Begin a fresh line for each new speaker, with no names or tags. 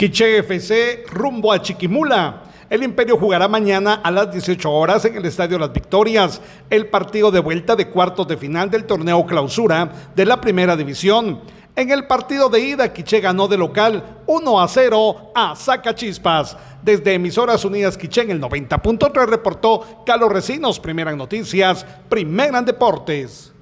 Quiche FC rumbo a Chiquimula. El Imperio jugará mañana a las 18 horas en el Estadio Las Victorias, el partido de vuelta de cuartos de final del torneo clausura de la Primera División. En el partido de ida, Quiche ganó de local 1 a 0 a Zacachispas. Desde Emisoras Unidas Quiche en el 90.3 reportó Carlos Recinos, Primera Noticias, Primera en Deportes.